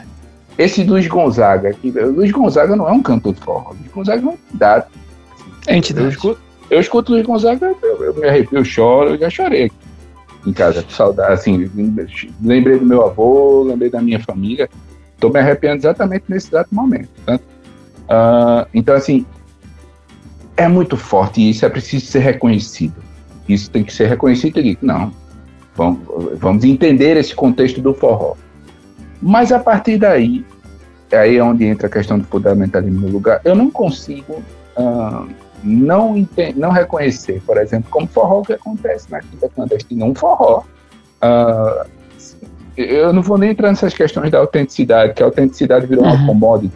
Speaker 2: esse Luiz Gonzaga, aqui, Luiz Gonzaga não é um cantor de forró, Luiz Gonzaga é uma entidade.
Speaker 1: É entidade.
Speaker 2: Eu escuto, eu escuto Luiz Gonzaga, eu, eu me arrepio, eu choro, eu já chorei aqui em casa, saudade, assim, lembrei do meu avô, lembrei da minha família, estou me arrepiando exatamente nesse exato momento. Tá? Uh, então, assim, é muito forte e isso é preciso ser reconhecido. Isso tem que ser reconhecido e não, vamos, vamos entender esse contexto do forró. Mas a partir daí, aí é onde entra a questão do fundamentalismo no lugar, eu não consigo não, não reconhecer, por exemplo, como forró que acontece na quinta clandestina, um forró. Eu não vou nem entrar nessas questões da autenticidade, que a autenticidade virou uhum. uma commodity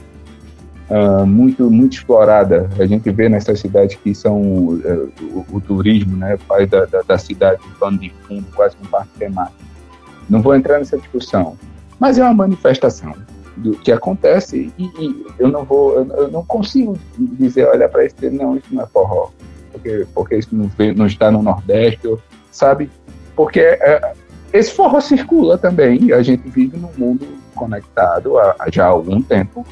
Speaker 2: uh, muito, muito explorada. A gente vê nessas cidades que são uh, o, o, turismo, né, faz da, da, da cidade um pano de fundo, quase um parque temático. Não vou entrar nessa discussão. Mas é uma manifestação do que acontece e, e eu não vou, eu não consigo dizer, olha para isso, não, isso não é forró, porque, porque isso não, não está no Nordeste, sabe? Porque é, esse forró circula também, a gente vive num mundo conectado há, já algum tempo,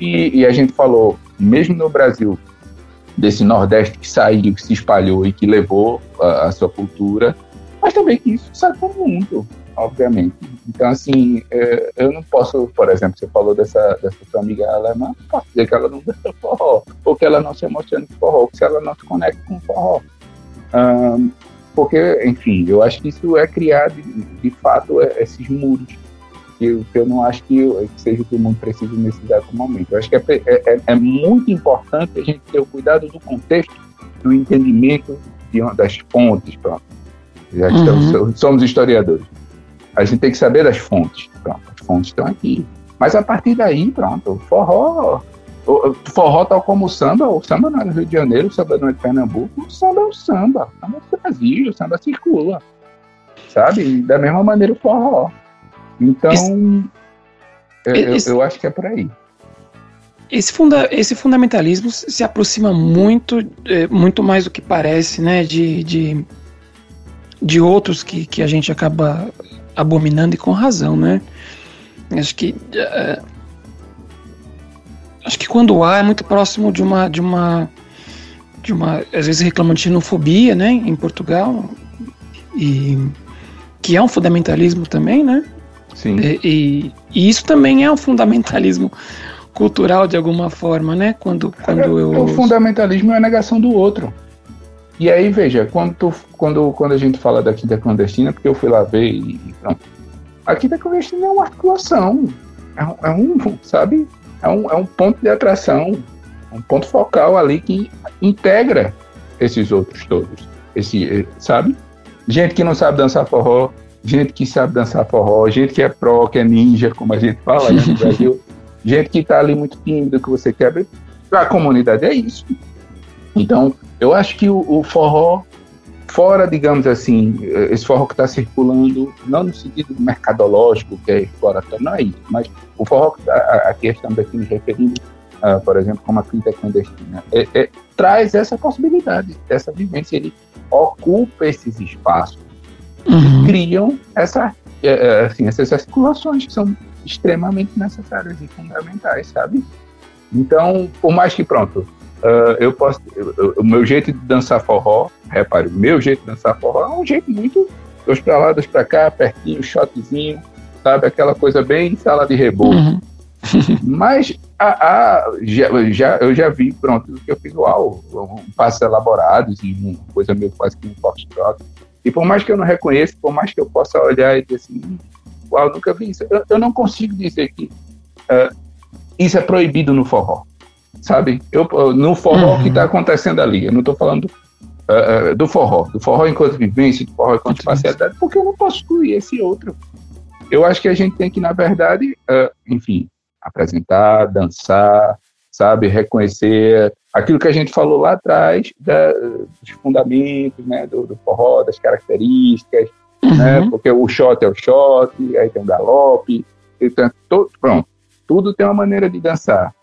Speaker 2: e, e, a gente falou, mesmo no Brasil, desse Nordeste que saiu, que se espalhou e que levou a, a sua cultura, mas também que isso sai para o mundo. Obviamente. Então, assim, é, eu não posso, por exemplo, você falou dessa, dessa sua amiga alemã, não posso dizer que ela não dança forró, ou que ela não se emociona com forró, ou que ela não se conecta com forró. Um, porque, enfim, eu acho que isso é criar, de, de fato, é, esses muros que eu, que eu não acho que, eu, que seja o que o mundo precisa nesse dado momento. Eu acho que é, é, é, muito importante a gente ter o cuidado do contexto, do entendimento de uma, das fontes, pronto. Já que uhum. estamos, somos historiadores. A gente tem que saber das fontes. Pronto, as fontes estão aqui. Mas a partir daí, pronto, o forró. O forró tal como o samba, o samba não é no Rio de Janeiro, o samba não é de Pernambuco, o samba é o samba, o samba é o Brasil, o samba circula. Sabe? Da mesma maneira o forró. Então, esse, eu, eu, acho que é por aí.
Speaker 1: Esse, funda, esse fundamentalismo se aproxima muito, é, muito mais do que parece, né, de, de, de outros que, que a gente acaba abominando e com razão, né? Acho que é, acho que quando há é muito próximo de uma de uma de uma às vezes reclamam de xenofobia, né, em Portugal e que é um fundamentalismo também, né?
Speaker 2: Sim.
Speaker 1: E, e, e, isso também é um fundamentalismo cultural de alguma forma, né? Quando, quando é, eu.
Speaker 2: O fundamentalismo é a negação do outro. E aí, veja, quando, tu, quando, quando a gente fala da quinta clandestina, porque eu fui lá ver e pronto. A quinta clandestina é uma articulação. É um, é um sabe? É um, é um ponto de atração, um ponto focal ali que integra esses outros todos. Esse, eh, sabe? Gente que não sabe dançar forró, gente que sabe dançar forró, gente que é pro, que é ninja, como a gente fala né, no Brasil, gente que está ali muito tímido, que você quebra. A comunidade é isso. Então, eu acho que o, o forró, fora, digamos assim, esse forró que está circulando, não no sentido mercadológico, que é exploratório, não é isso, mas o forró, a, a questão daqui me referindo, uh, por exemplo, como a quinta clandestina, é, é, traz essa possibilidade, essa vivência, ele ocupa esses espaços uhum. criam essa, é, é, assim, essas articulações que são extremamente necessárias e fundamentais, sabe? Então, por mais que, pronto, uh, eu posso. O meu jeito de dançar forró, repare, o meu jeito de dançar forró é um jeito muito. Dois pra lá, dois pra cá, pertinho, shotzinho, sabe? Aquela coisa bem sala de reboco. Uhum. Mas a, a, já, já, eu já vi, pronto, que eu fiz uau, um, passos elaborados e uma coisa meio quase que um forte. E por mais que eu não reconheça, por mais que eu possa olhar e dizer assim, uau, nunca vi isso, eu, eu não consigo dizer que uh, isso é proibido no forró, sabe? Eu, no forró uhum. que está acontecendo ali, eu não estou falando uh, uh, do forró, do forró enquanto vivência, do forró enquanto facilidade, porque eu não posso excluir esse outro. Eu acho que a gente tem que, na verdade, enfim, apresentar, dançar, sabe, reconhecer aquilo que a gente falou lá atrás da, dos fundamentos, né, do, do forró, das características, uhum. né, porque o shot é o shot, aí tem o galope, então, todo, pronto, tudo tem uma maneira de dançar.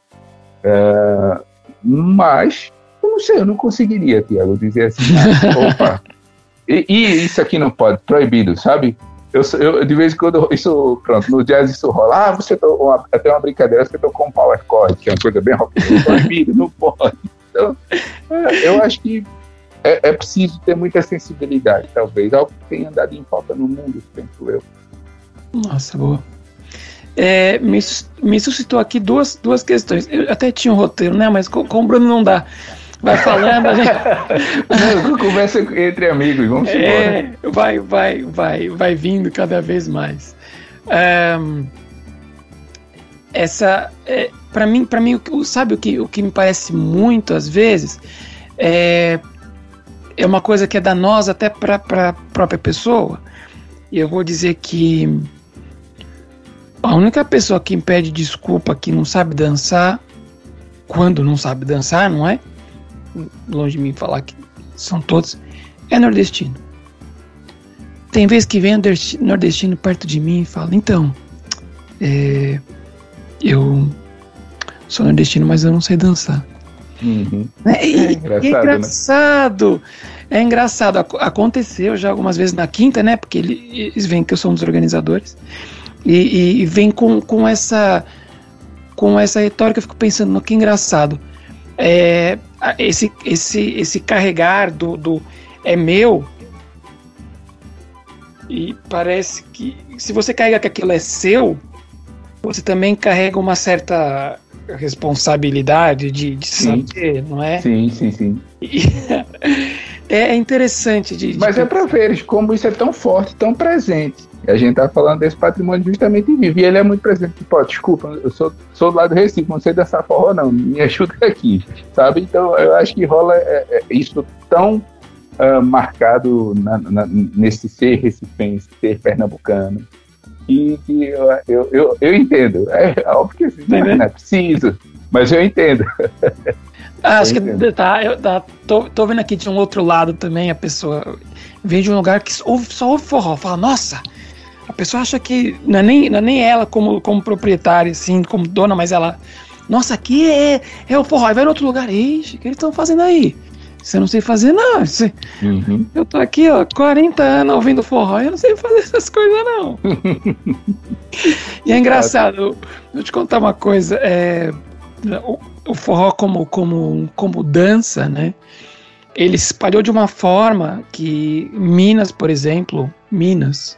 Speaker 2: É, mas, eu não sei, eu não conseguiria, Tiago, dizer assim, ah, opa, e, e, isso aqui não pode, proibido, sabe? Eu, eu, de vez em quando, isso, pronto, no jazz isso rola. Ah, você tocou, até uma brincadeira, você tocou um power chord, que é uma coisa bem rock proibido, não pode. Então, é, eu acho que é, é, preciso ter muita sensibilidade, talvez, algo que tenha andado em falta no mundo, penso eu.
Speaker 1: Nossa, boa. É, me, me suscitou aqui duas, duas questões. Eu até tinha um roteiro, né? Mas com, com o Bruno não dá vai falando, a gente.
Speaker 2: Conversa entre amigos, vamos é,
Speaker 1: Vai, vai, vai, vai vindo cada vez mais. Um, essa, é, para mim, para mim, sabe o que, o que me parece muito às vezes é, é uma coisa que é danosa até para a própria pessoa. E eu vou dizer que a única pessoa que impede desculpa que não sabe dançar, quando não sabe dançar, não é? longe de mim falar que são todos, é nordestino. Tem vezes que vem nordestino perto de mim e fala, então, é, eu sou nordestino, mas eu não sei dançar.
Speaker 2: Uhum. É,
Speaker 1: é, engraçado, é engraçado. Né? É engraçado. Aconteceu já algumas vezes na quinta, né? Porque eles veem que eu sou um dos organizadores. E, e vem com, com essa com essa retórica, eu fico pensando, no que engraçado. É, esse, esse, esse carregar do, do é meu E parece que se você carrega que aquilo é seu, você também carrega uma certa responsabilidade de, de saber, não é?
Speaker 2: Sim, sim, sim.
Speaker 1: E é interessante de.
Speaker 2: Mas
Speaker 1: de...
Speaker 2: é para ver como isso é tão forte, tão presente. A gente tá falando desse patrimônio justamente vivo. E ele é muito presente. Tipo, desculpa, eu sou, sou do lado do Recife, não sei dançar forró, não. Me ajuda aqui. Sabe? Então, eu acho que rola é, é isso tão uh, marcado na, na, nesse ser recifense, ser pernambucano. E que eu, eu, eu, eu entendo. É óbvio que não, não é preciso, mas eu entendo.
Speaker 1: Ah, acho que tá, eu tá, tô, tô vendo aqui de um outro lado também, a pessoa vem de um lugar que ouve, só ouve forró, fala, nossa, a pessoa acha que não é nem, não é nem ela como, como proprietária, assim, como dona, mas ela, nossa, aqui é, é o forró, vai em outro lugar, ixi, o que eles estão fazendo aí? Você não sei fazer, não. Uhum. Eu tô aqui, ó, 40 anos ouvindo forró e eu não sei fazer essas coisas, não. e é engraçado, vou te contar uma coisa. É, o, o, forró como, como, como dança, né? Ele se espalhou de uma forma que Minas, por exemplo, Minas,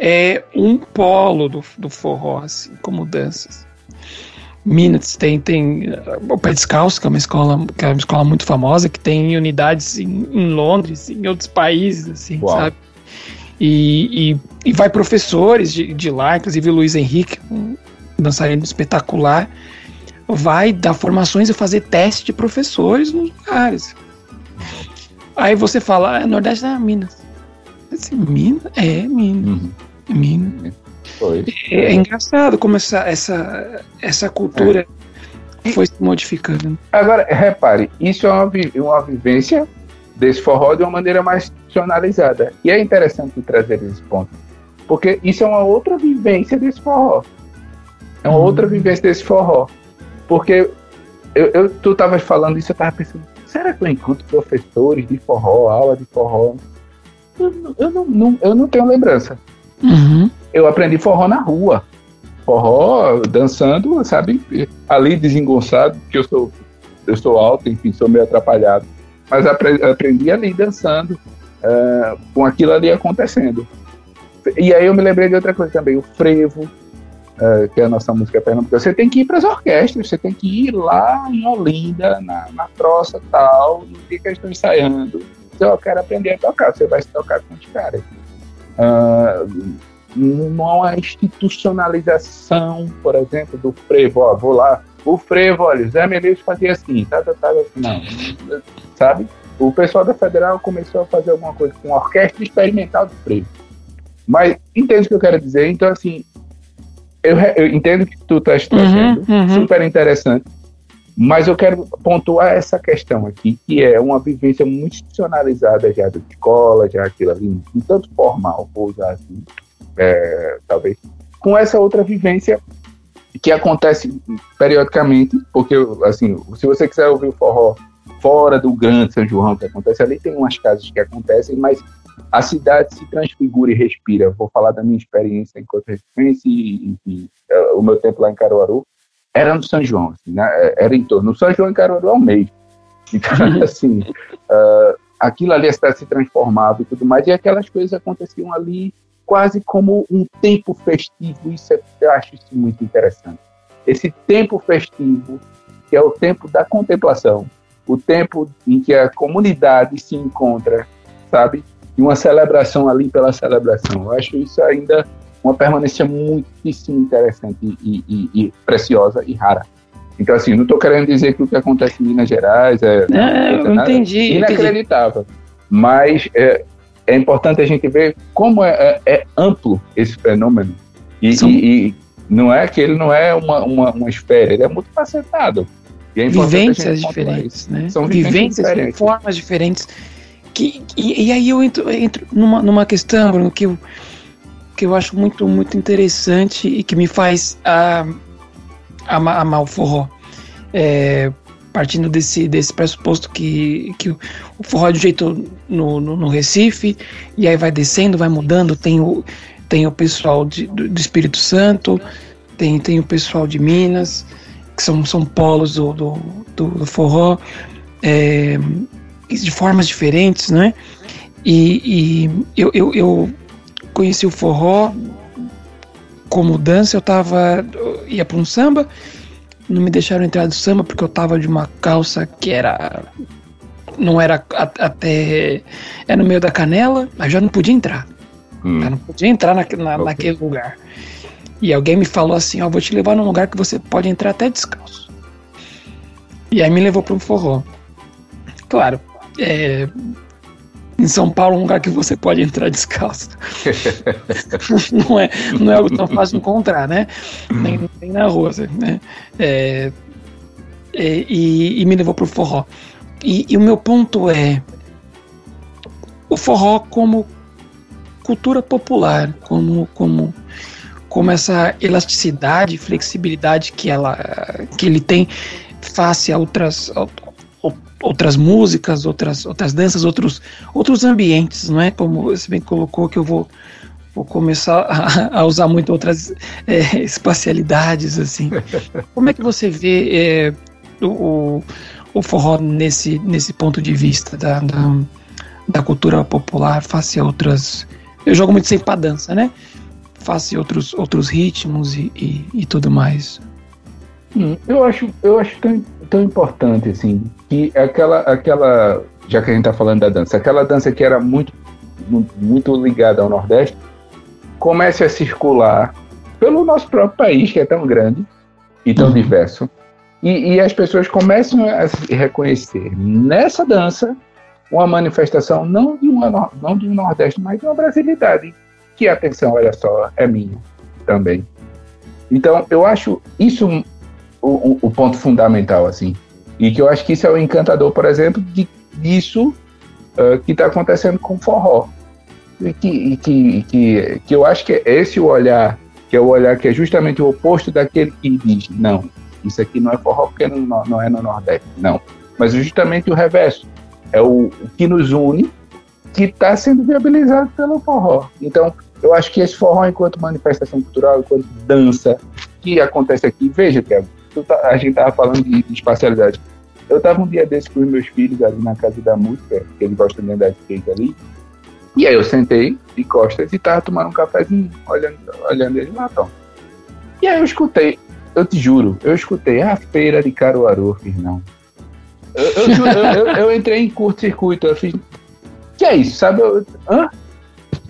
Speaker 1: é um polo do, do forró, assim, como danças. Minas tem, tem o Pé Descalço, que é uma escola, que é uma escola muito famosa, que tem unidades em, em Londres, em outros países, assim, Uau. sabe? E, e, e, vai professores de, de lá, inclusive o Luiz Henrique, um dançarino espetacular, vai dar formações e fazer teste de professores nos lugares. Aí você fala, ah, Nordeste é Minas. Assim, Minas? É, Minas. Uhum. É Minas. Foi. É, é engraçado como essa, essa, essa cultura é. foi se modificando.
Speaker 2: Agora, repare, isso é uma, uma vivência desse forró de uma maneira mais institucionalizada. E é interessante trazer esse ponto, porque isso é uma outra vivência desse forró. É uma hum. outra vivência desse forró. Porque eu, eu, tu estavas falando isso, eu estava pensando, será que eu encontro professores de forró, aula de forró? Eu, eu, não, não, eu não tenho lembrança. Uhum. Eu aprendi forró na rua. Forró dançando, sabe? Ali desengonçado, porque eu sou, eu sou alto, enfim, sou meio atrapalhado. Mas aprendi ali dançando, uh, com aquilo ali acontecendo. E aí eu me lembrei de outra coisa também, o frevo, uh, que é a nossa música pernambucana. Você tem que ir para as orquestras, você tem que ir lá em Olinda, na, na troça tal, no dia que eles estão ensaiando. Então, eu quero aprender a tocar, você vai se tocar com os caras. Uh, não há institucionalização, por exemplo, do frevo. Ó, vou lá, o frevo, olha, Zé Menezes fazia assim, tá, tá, tá, assim, não, sabe? O pessoal da Federal começou a fazer alguma coisa com a orquestra experimental do frevo. Mas entende o que eu quero dizer? Então, assim, eu, eu entendo que tu estás trazendo, uhum, uhum. super interessante, mas eu quero pontuar essa questão aqui, que é uma vivência muito institucionalizada já da escola, já aquilo ali, um tanto formal, vou usar assim, é, talvez, com essa outra vivência que acontece periodicamente, porque, assim, se você quiser ouvir o forró fora do grande São João que acontece ali, tem umas casas que acontecem, mas a cidade se transfigura e respira. Vou falar da minha experiência enquanto residência e, e, e, o meu tempo lá em Caruaru era no São João, assim, né? era em torno. No São João em Caruaru é um mês. Então, assim, uh, aquilo ali a cidade se transformava e tudo mais, e aquelas coisas aconteciam ali quase como um tempo festivo. Isso é, eu acho isso muito interessante. Esse tempo festivo, que é o tempo da contemplação, o tempo em que a comunidade se encontra, sabe? E uma celebração ali pela celebração. Eu acho isso ainda uma permanência muitíssimo interessante e, e, e preciosa e rara. Então, assim, não estou querendo dizer que o que acontece em Minas Gerais é.
Speaker 1: Não, não entendi.
Speaker 2: Inacreditável. Entendi. Mas é, é importante a gente ver como é, é, é amplo esse fenômeno. E, e, e, não é que ele não é uma, uma, uma esfera, ele é muito facetado.
Speaker 1: É vivências diferentes, né? São vivências, vivências diferentes. formas diferentes. Que, e, e, aí eu entro, entro numa, numa questão, Bruno, que eu, que eu acho muito, muito interessante e que me faz uh, amar, amar o forró. É, partindo desse, desse pressuposto que, que o forró é de jeito no, no, no, Recife, e aí vai descendo, vai mudando, tem o, tem o pessoal de, do, do, Espírito Santo, tem, tem o pessoal de Minas, que são, são polos do, do, do, do forró, é, de formas diferentes, né? E, e eu, eu, eu, conheci o forró como dança, eu tava. Eu ia pra um samba, não me deixaram entrar do samba porque eu tava de uma calça que era. Não era até. Era no meio da canela, mas já não podia entrar. Hum. Eu não podia entrar na, na okay. naquele lugar. E alguém me falou assim: Ó, vou te levar num lugar que você pode entrar até descalço. E aí me levou para um forró. Claro, é, em São Paulo, um lugar que você pode entrar descalço. não, é, não é algo tão fácil de encontrar, né? Nem, nem na rua, né? É, é, e, e, me levou pro forró. E, e o meu ponto é o forró como cultura popular, como, como, como essa elasticidade, flexibilidade que, ela, que ele tem face a outras, outras músicas, outras, outras danças, outros, outros ambientes, não é? Como você bem colocou que eu vou, vou começar a, a usar muito outras é, espacialidades, assim. Como é que você vê é, o, o forró nesse, nesse ponto de vista da, da, da cultura popular face a outras... Eu jogo muito sempre pra dança, né? Face a outros, outros ritmos e, e, e tudo mais.
Speaker 2: Hum, eu acho, eu acho tão, tão importante, assim, que aquela, aquela, já que a gente tá falando da dança, aquela dança que era muito, muito ligada ao Nordeste, comece a circular pelo nosso próprio país, que é tão grande e tão uhum. diverso, e, e, as pessoas começam a reconhecer nessa dança uma manifestação não de, uma, não de um Nordeste, mas de uma brasilidade, que, atenção, olha só, é minha também. Então, eu acho isso o, o, ponto fundamental, assim. E que eu acho que isso é o encantador, por exemplo, de, disso uh, que está acontecendo com o forró. E que, e que, que, que eu acho que é esse o olhar, que é o olhar que é justamente o oposto daquele que diz, não, isso aqui não é forró porque não, não é no Nordeste, não. Mas justamente o reverso, é o, o que nos une, que está sendo viabilizado pelo forró. Então, eu acho que esse forró, enquanto manifestação cultural, enquanto dança, que acontece aqui, veja, Kevin, tá, a gente tava falando de, de espacialidade. Eu tava um dia desse com os meus filhos ali na casa da música, que eles gostam de andar de skate ali. E aí eu sentei de costas e tava tomando um cafezinho, olhando, olhando eles lá, então. E aí eu escutei, eu te juro, eu escutei a feira de Caruaru, fiz não. Eu, eu, eu, eu entrei em curto-circuito, eu fiz. Que é isso, sabe? Eu, hã?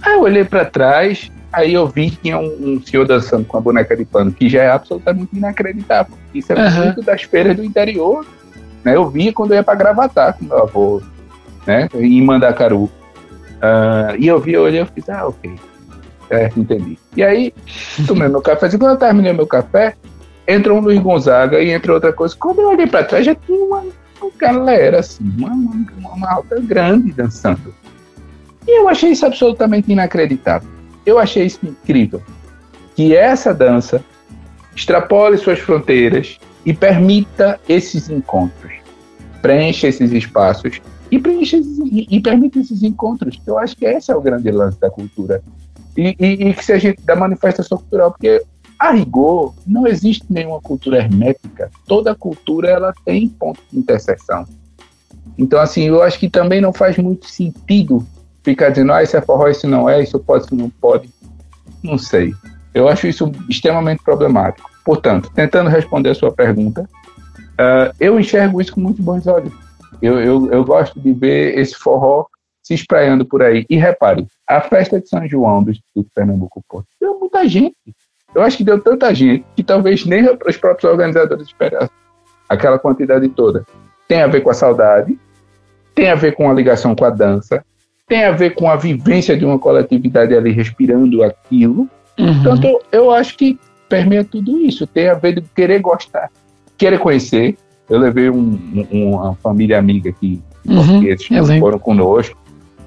Speaker 2: Aí eu olhei para trás, Aí eu vi que tinha um, um, senhor dançando com a boneca de pano, que já é absolutamente inacreditável. Isso é uhum. muito das feiras do interior. Né? Eu via quando eu ia para Gravatar com meu avô, né? em Mandacaru. Uh, e eu vi, eu olhei e fiz, ah, ok. É, entendi. E aí, tomei meu café. Quando eu terminei meu café, entrou um Luiz Gonzaga e entrou outra coisa. Quando eu olhei para trás, já tinha uma, uma galera, assim, uma, uma, uma alta grande dançando. E eu achei isso absolutamente inacreditável. Eu achei isso incrível. Que essa dança extrapole suas fronteiras e permita esses encontros. Preencha esses espaços e, preencha e, e permita esses encontros. Eu acho que esse é o grande lance da cultura. E, e, e que seja da manifestação cultural, porque a rigor não existe nenhuma cultura hermética. Toda cultura ela tem ponto de interseção. Então, assim, eu acho que também não faz muito sentido ficar dizendo, ah, isso é forró, isso não é, isso pode, isso não pode. Não sei. Eu acho isso extremamente problemático. Portanto, tentando responder a sua pergunta, uh, eu enxergo isso com muito bons olhos. Eu, eu, eu gosto de ver esse forró se espraiando por aí. E repare, a festa de São João do Instituto Pernambuco Porto deu muita gente. Eu acho que deu tanta gente que talvez nem os próprios organizadores esperassem aquela quantidade toda. Tem a ver com a saudade, tem a ver com a ligação com a dança, tem a ver com a vivência de uma coletividade ali respirando aquilo. Uhum. Então, eu acho que permeia tudo isso. Tem a ver de querer gostar, querer conhecer. Eu levei um, um, uma família amiga que uhum, foram conosco.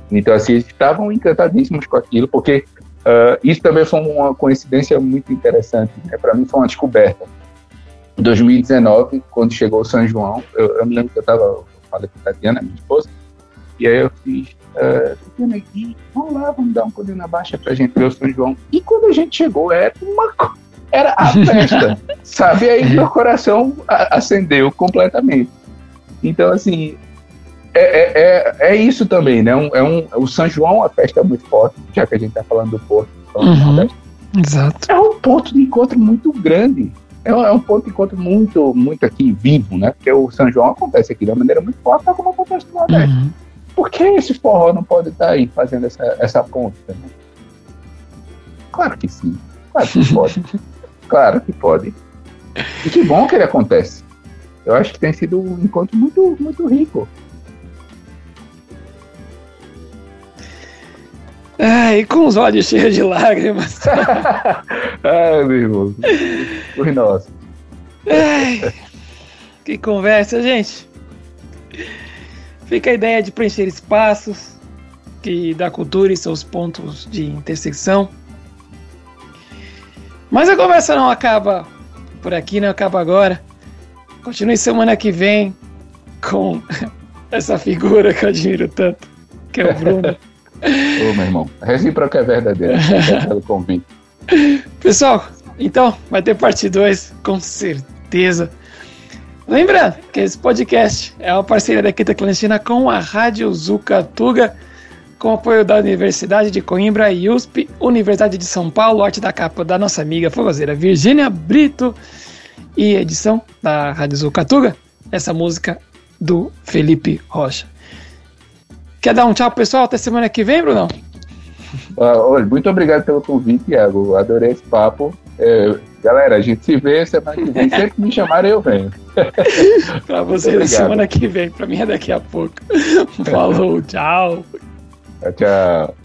Speaker 2: Então, assim, eles estavam encantadíssimos com aquilo, porque uh, isso também foi uma coincidência muito interessante. Né? Para mim, foi uma descoberta. Em 2019, quando chegou o São João, eu, eu me lembro que eu estava, falei com a Tatiana, minha esposa, e aí eu fiz, uh, aqui, vamos lá, vamos dar um pulinho na baixa pra gente ver o São João. E quando a gente chegou, era uma era a festa, sabe? Aí meu coração acendeu completamente. Então, assim, é, é, é, é, isso também, né? Um, é um, o São João é uma festa muito forte, já que a gente está falando do Porto.
Speaker 1: Uhum, exato.
Speaker 2: É um ponto de encontro muito grande. É um, é um, ponto de encontro muito, muito aqui vivo, né? Porque o São João acontece aqui de uma maneira muito forte, como acontece no Nordeste. Uhum. Por que esse forró não pode estar tá aí fazendo essa, essa ponte também? Claro que sim. Claro que pode. Claro que pode. E que bom que ele acontece. Eu acho que tem sido um encontro muito, muito rico.
Speaker 1: Ai, com os olhos cheios de lágrimas.
Speaker 2: Ai, meu irmão. Por nós.
Speaker 1: Ai, que conversa, gente. Fica a ideia de preencher espaços que da cultura e seus pontos de intersecção. Mas a conversa não acaba por aqui, não acaba agora. Continue semana que vem com essa figura que eu admiro tanto, que é o Bruno.
Speaker 2: Ô, meu irmão, a recíproca é verdadeira. pelo convite.
Speaker 1: Pessoal, então vai ter parte 2, com certeza. Lembrando que esse podcast é uma parceria da Quinta Clandestina com a Rádio Zucatuga, com apoio da Universidade de Coimbra e USP, Universidade de São Paulo, arte da capa da nossa amiga fogozeira Virgínia Brito e edição da Rádio Zucatuga, essa música do Felipe Rocha. Quer dar um tchau, pessoal? Até semana que vem, Brunão?
Speaker 2: Uh, olha, muito obrigado pelo convite, Iago. Adorei esse papo. É, galera, a gente se vê semana que vem. Sempre que me chamarem, eu venho.
Speaker 1: pra vocês na semana que vem. Pra mim é daqui a pouco. Falou, tchau.
Speaker 2: Tchau, tchau.